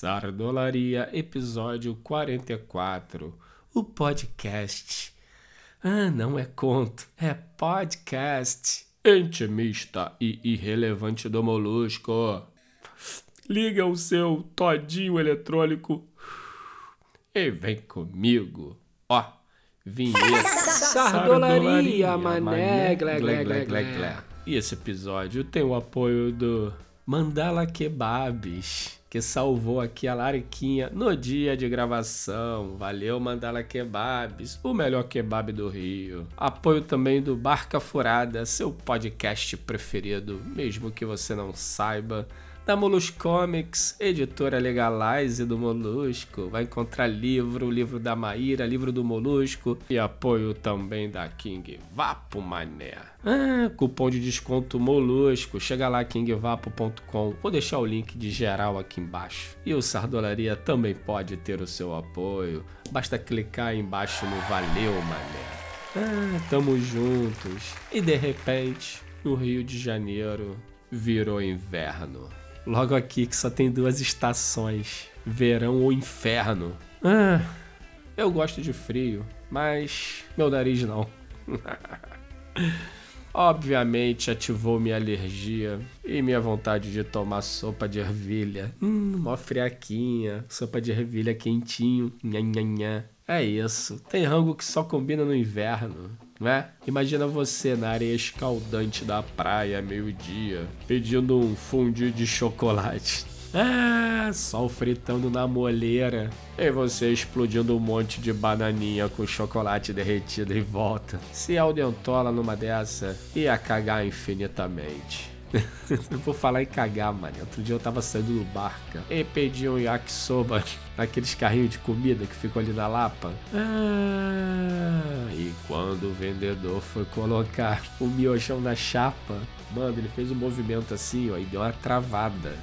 Sardolaria, episódio 44. O podcast. Ah, não é conto, é podcast. Intimista e irrelevante do molusco. Liga o seu todinho eletrônico e vem comigo. Ó, vinheta. Sardolaria, mané, glé, glé, glé, glé. E esse episódio tem o apoio do Mandala Kebabs que salvou aqui a Lariquinha no dia de gravação. Valeu, Mandala Kebabs, o melhor kebab do Rio. Apoio também do Barca Furada, seu podcast preferido, mesmo que você não saiba da Molusco Comics, editora Legalize do Molusco. Vai encontrar livro, livro da Maíra, livro do Molusco e apoio também da King Vapo Mané. Ah, cupom de desconto Molusco. Chega lá kingvapo.com. Vou deixar o link de geral aqui embaixo. E o Sardolaria também pode ter o seu apoio. Basta clicar embaixo no Valeu Mané. Ah, tamo juntos. E de repente, no Rio de Janeiro, virou inverno. Logo aqui que só tem duas estações: verão ou inferno. Ah, eu gosto de frio, mas meu nariz não. Obviamente ativou minha alergia e minha vontade de tomar sopa de ervilha. Hum, mó friaquinha, sopa de ervilha quentinho. Nha, nha, nha. É isso. Tem rango que só combina no inverno né? Imagina você na areia escaldante da praia, meio-dia, pedindo um fondue de chocolate. Ah, sol fritando na moleira. E você explodindo um monte de bananinha com chocolate derretido em volta. Se Aldentola numa dessa, ia cagar infinitamente. Vou falar em cagar, mano. Outro dia eu tava saindo do barca e pedi um yakisoba naqueles carrinhos de comida que ficam ali na Lapa. Ah, e quando o vendedor foi colocar o miojão na chapa, mano, ele fez um movimento assim, ó, e deu uma travada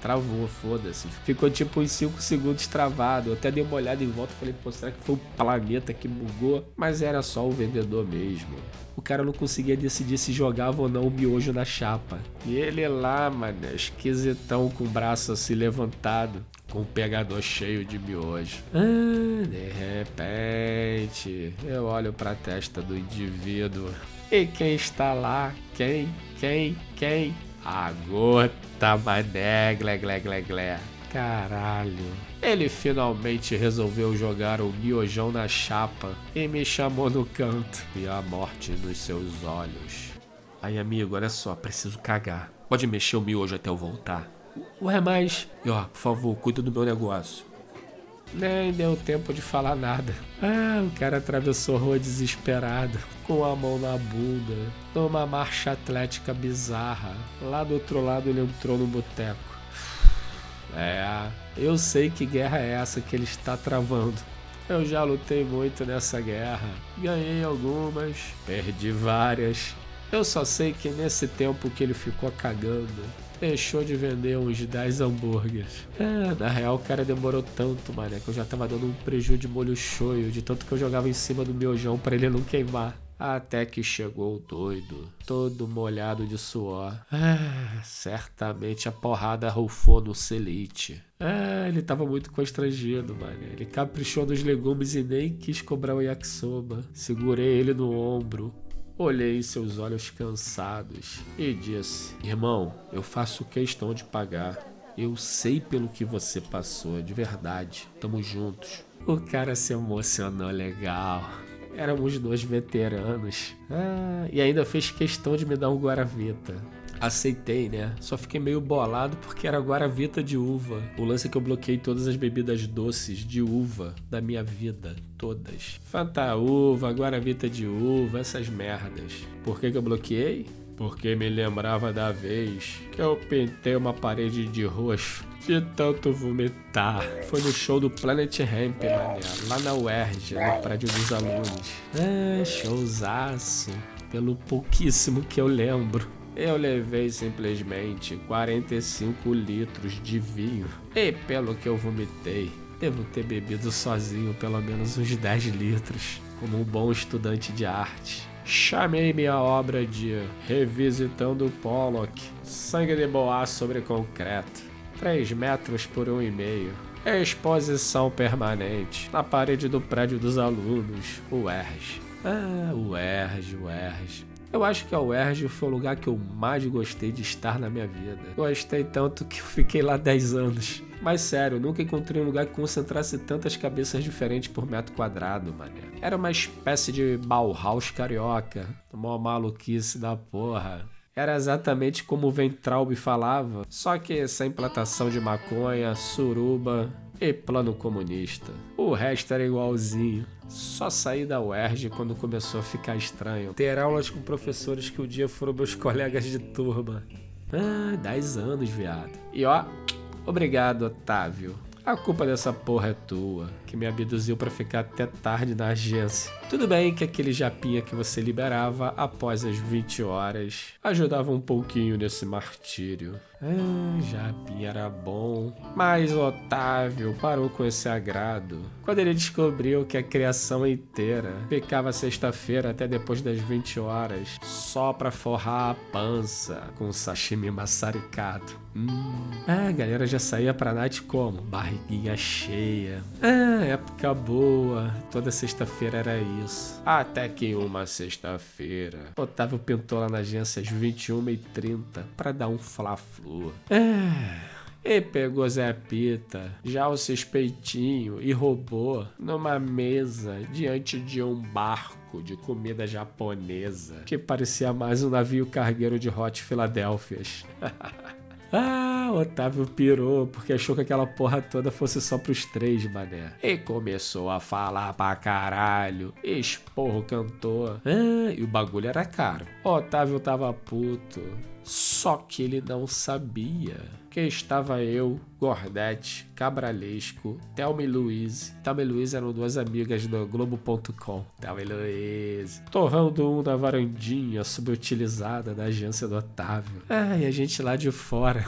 travou, foda-se. Ficou tipo uns 5 segundos travado. Eu até dei uma olhada em volta e falei, pô, será que foi o planeta que bugou? Mas era só o vendedor mesmo. O cara não conseguia decidir se jogava ou não o miojo na chapa. E ele lá, mano, esquisitão com o braço assim levantado, com o pegador cheio de miojo. Ah, de repente, eu olho pra testa do indivíduo. E quem está lá? Quem? Quem? Quem? A gota, mané, glé, glé, glé, glé. Caralho. Ele finalmente resolveu jogar o miojão na chapa e me chamou no canto. E a morte nos seus olhos. Aí, amigo, olha só, preciso cagar. Pode mexer o miojo até eu voltar. Ué, mas. E ó, por favor, cuida do meu negócio. Nem deu tempo de falar nada. Ah, o cara atravessou a rua desesperado, com a mão na bunda, numa marcha atlética bizarra. Lá do outro lado ele entrou no boteco. É, eu sei que guerra é essa que ele está travando. Eu já lutei muito nessa guerra. Ganhei algumas, perdi várias. Eu só sei que nesse tempo que ele ficou cagando, deixou de vender uns 10 hambúrgueres. É, na real o cara demorou tanto, mané, que eu já tava dando um prejuízo de molho shoyu, de tanto que eu jogava em cima do miojão para ele não queimar. Até que chegou o doido, todo molhado de suor. Ah, certamente a porrada rufou no celite. Ah, ele tava muito constrangido, mano. Ele caprichou nos legumes e nem quis cobrar o yakisoba. Segurei ele no ombro, Olhei seus olhos cansados e disse: Irmão, eu faço questão de pagar. Eu sei pelo que você passou, de verdade. Tamo juntos. O cara se emocionou legal. Éramos dois veteranos. Ah, e ainda fez questão de me dar um Guaravita aceitei, né? Só fiquei meio bolado porque era Guaravita de uva. O lance é que eu bloqueei todas as bebidas doces de uva da minha vida. Todas. Fanta uva, Guaravita de uva, essas merdas. Por que, que eu bloqueei? Porque me lembrava da vez que eu pintei uma parede de roxo de tanto vomitar. Foi no show do Planet Ramp, mané, lá na UERJ, no prédio dos alunos. É, showzaço. Pelo pouquíssimo que eu lembro. Eu levei simplesmente 45 litros de vinho. E pelo que eu vomitei, devo ter bebido sozinho pelo menos uns 10 litros, como um bom estudante de arte. Chamei minha obra de Revisitando Pollock, Sangue de Boa sobre Concreto. 3 metros por 1,5. Exposição permanente na parede do prédio dos alunos, o ERJ. Ah, o ERJ, o ERJ. Eu acho que a UERJ foi o lugar que eu mais gostei de estar na minha vida. Gostei tanto que fiquei lá 10 anos. Mas sério, nunca encontrei um lugar que concentrasse tantas cabeças diferentes por metro quadrado, mané. Era uma espécie de Bauhaus carioca. Uma maluquice da porra. Era exatamente como o Ventralbe falava, só que sem plantação de maconha, suruba e plano comunista. O resto era igualzinho. Só saí da UERJ quando começou a ficar estranho. Ter aulas com professores que um dia foram meus colegas de turma. Ah, 10 anos, viado. E ó, obrigado, Otávio. A culpa dessa porra é tua, que me abduziu para ficar até tarde na agência. Tudo bem que aquele japinha que você liberava após as 20 horas ajudava um pouquinho nesse martírio. Ah, Japinha era bom. Mas o Otávio parou com esse agrado quando ele descobriu que a criação inteira ficava sexta-feira até depois das 20 horas só pra forrar a pança com sashimi maçaricado. Hum. Ah, a galera já saía pra night como? Barriguinha cheia. Ah, época boa. Toda sexta-feira era isso. Até que uma sexta-feira, Otávio pintou lá na agência às 21h30 pra dar um fla-flu. É. E pegou Zé Pita, já o suspeitinho, e roubou numa mesa diante de um barco de comida japonesa que parecia mais um navio cargueiro de Hot Philadelphias. Ah, Otávio pirou porque achou que aquela porra toda fosse só pros três, mané. E começou a falar pra caralho. Esporro cantor. Ah, e o bagulho era caro. Otávio tava puto. Só que ele não sabia que estava eu, Gordete, Cabralesco, Thelma e Luiz. Thelma e Luiz eram duas amigas do Globo.com. Thelma e Luiz. Torrando um na varandinha subutilizada da agência do Otávio. E a gente lá de fora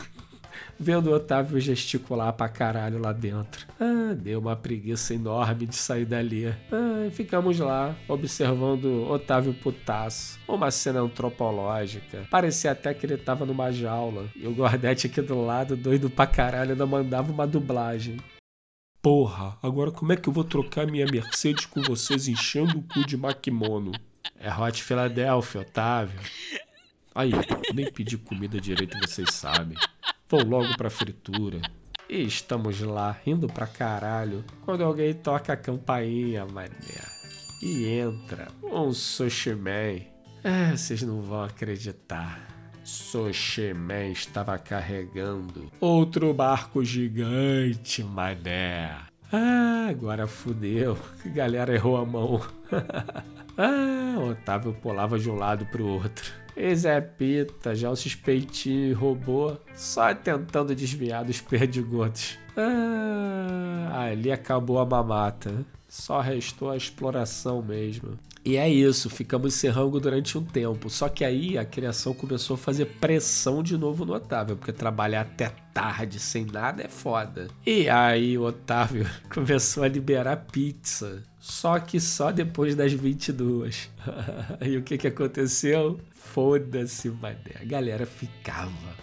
vendo o Otávio gesticular pra caralho lá dentro. Ah, deu uma preguiça enorme de sair dali. Ah, ficamos lá, observando Otávio putaço. Uma cena antropológica. Parecia até que ele tava numa jaula. E o Gordete aqui do lado, doido pra caralho, ainda mandava uma dublagem. Porra, agora como é que eu vou trocar minha Mercedes com vocês enchendo o cu de maquimono? É Hot Philadelphia, Otávio. Aí, nem pedi comida direito, vocês sabem. Vou logo pra fritura. E estamos lá, rindo pra caralho, quando alguém toca a campainha, mané. E entra um Sushi Man. É, vocês não vão acreditar. Sushi Man estava carregando outro barco gigante, mané. Ah, agora fudeu. Galera errou a mão. ah, Otávio pulava de um lado pro outro. E Zé Pita, já o suspeitinho robô, só tentando desviar dos perdigotos. Ah, ali acabou a mamata. Só restou a exploração mesmo. E é isso, ficamos sem rango durante um tempo. Só que aí a criação começou a fazer pressão de novo no Otávio, porque trabalhar até tarde sem nada é foda. E aí o Otávio começou a liberar pizza. Só que só depois das 22. e o que que aconteceu? Foda-se, mané. A galera ficava.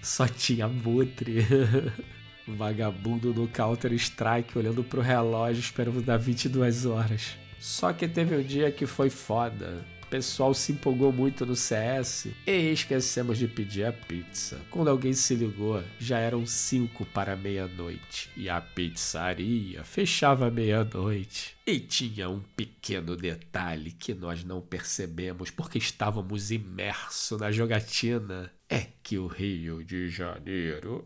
Só tinha mutre. Vagabundo no Counter Strike olhando pro relógio esperando dar 22 horas. Só que teve um dia que foi foda. O pessoal se empolgou muito no CS e esquecemos de pedir a pizza. Quando alguém se ligou, já eram 5 para meia-noite e a pizzaria fechava meia-noite. E tinha um pequeno detalhe que nós não percebemos porque estávamos imersos na jogatina: é que o Rio de Janeiro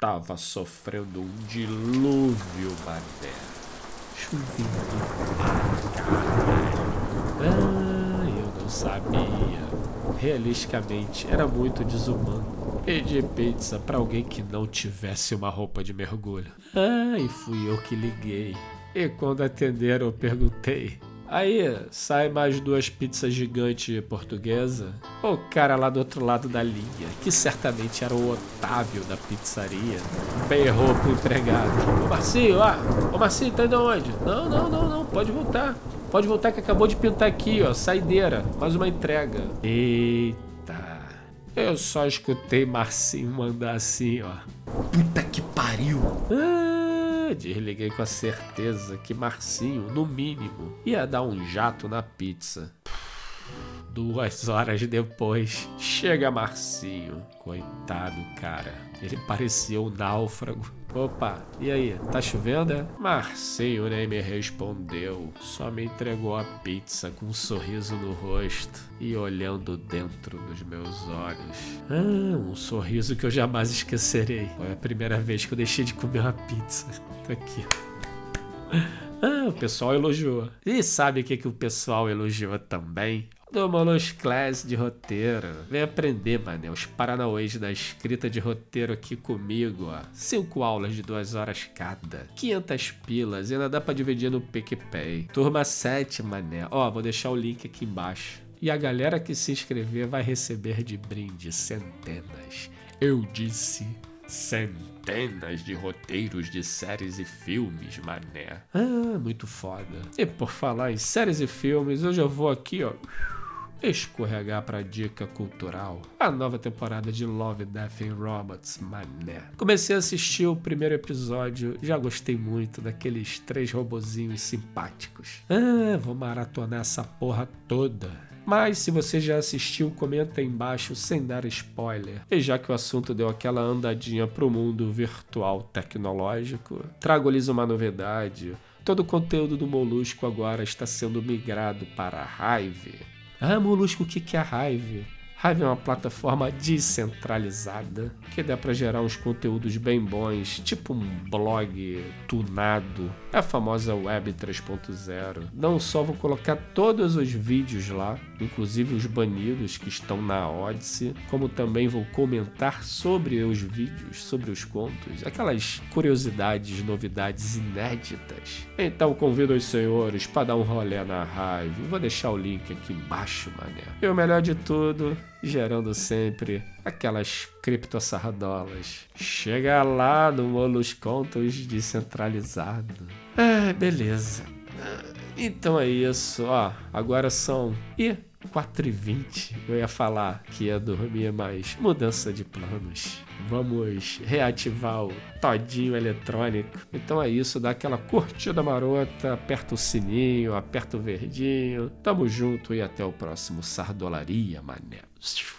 estava sofrendo um dilúvio, mané. Chovendo. Ah, eu não sabia. Realisticamente, era muito desumano pedir pizza para alguém que não tivesse uma roupa de mergulho. Ah, e fui eu que liguei. E quando atenderam, eu perguntei: Aí, sai mais duas pizzas gigantes portuguesa. O cara lá do outro lado da linha, que certamente era o Otávio da pizzaria, berrou pro empregado. Ô Marcinho, ó, ô Marcinho, tá indo aonde? Não, não, não, não, pode voltar. Pode voltar que acabou de pintar aqui, ó, saideira, mais uma entrega. Eita. Eu só escutei Marcinho mandar assim, ó. Puta que pariu! Ah, desliguei com a certeza que Marcinho, no mínimo, ia dar um jato na pizza. Duas horas depois, chega Marcinho. Coitado, cara. Ele parecia um náufrago. Opa, e aí? Tá chovendo, é? Marcinho nem me respondeu. Só me entregou a pizza com um sorriso no rosto e olhando dentro dos meus olhos. Ah, um sorriso que eu jamais esquecerei. Foi a primeira vez que eu deixei de comer uma pizza. Tá aqui. Ah, o pessoal elogiou. E sabe o que, que o pessoal elogiou também? Do Monos Class de roteiro. Vem aprender, mané, os paranauês da escrita de roteiro aqui comigo, ó. Cinco aulas de duas horas cada. 500 pilas e ainda dá pra dividir no PicPay. Turma 7, mané. Ó, vou deixar o link aqui embaixo. E a galera que se inscrever vai receber de brinde centenas. Eu disse centenas de roteiros de séries e filmes, mané. Ah, muito foda. E por falar em séries e filmes, eu já vou aqui, ó escorregar para dica cultural. A nova temporada de Love, Death and Robots, mané. Comecei a assistir o primeiro episódio, já gostei muito daqueles três robozinhos simpáticos. Ah, vou maratonar essa porra toda. Mas se você já assistiu, comenta aí embaixo sem dar spoiler. E já que o assunto deu aquela andadinha pro mundo virtual tecnológico, trago-lhes uma novidade. Todo o conteúdo do Molusco agora está sendo migrado para a Hive. Ah, Molusco, o que é a Hive? Hive é uma plataforma descentralizada que dá para gerar uns conteúdos bem bons, tipo um blog tunado, é a famosa Web 3.0. Não só vou colocar todos os vídeos lá, inclusive os banidos que estão na Odyssey, como também vou comentar sobre os vídeos, sobre os contos, aquelas curiosidades, novidades inéditas. Então convido os senhores para dar um rolê na Hive. Vou deixar o link aqui embaixo, mané. E o melhor de tudo, gerando sempre aquelas criptossardolas. Chega lá no Molos Contos descentralizado. Ah, beleza. Então é isso, ó. Agora são. E 4h20. Eu ia falar que ia dormir, mas mudança de planos. Vamos reativar o todinho eletrônico. Então é isso, dá aquela curtida marota, aperta o sininho, aperta o verdinho. Tamo junto e até o próximo Sardolaria, mané. C'est fou.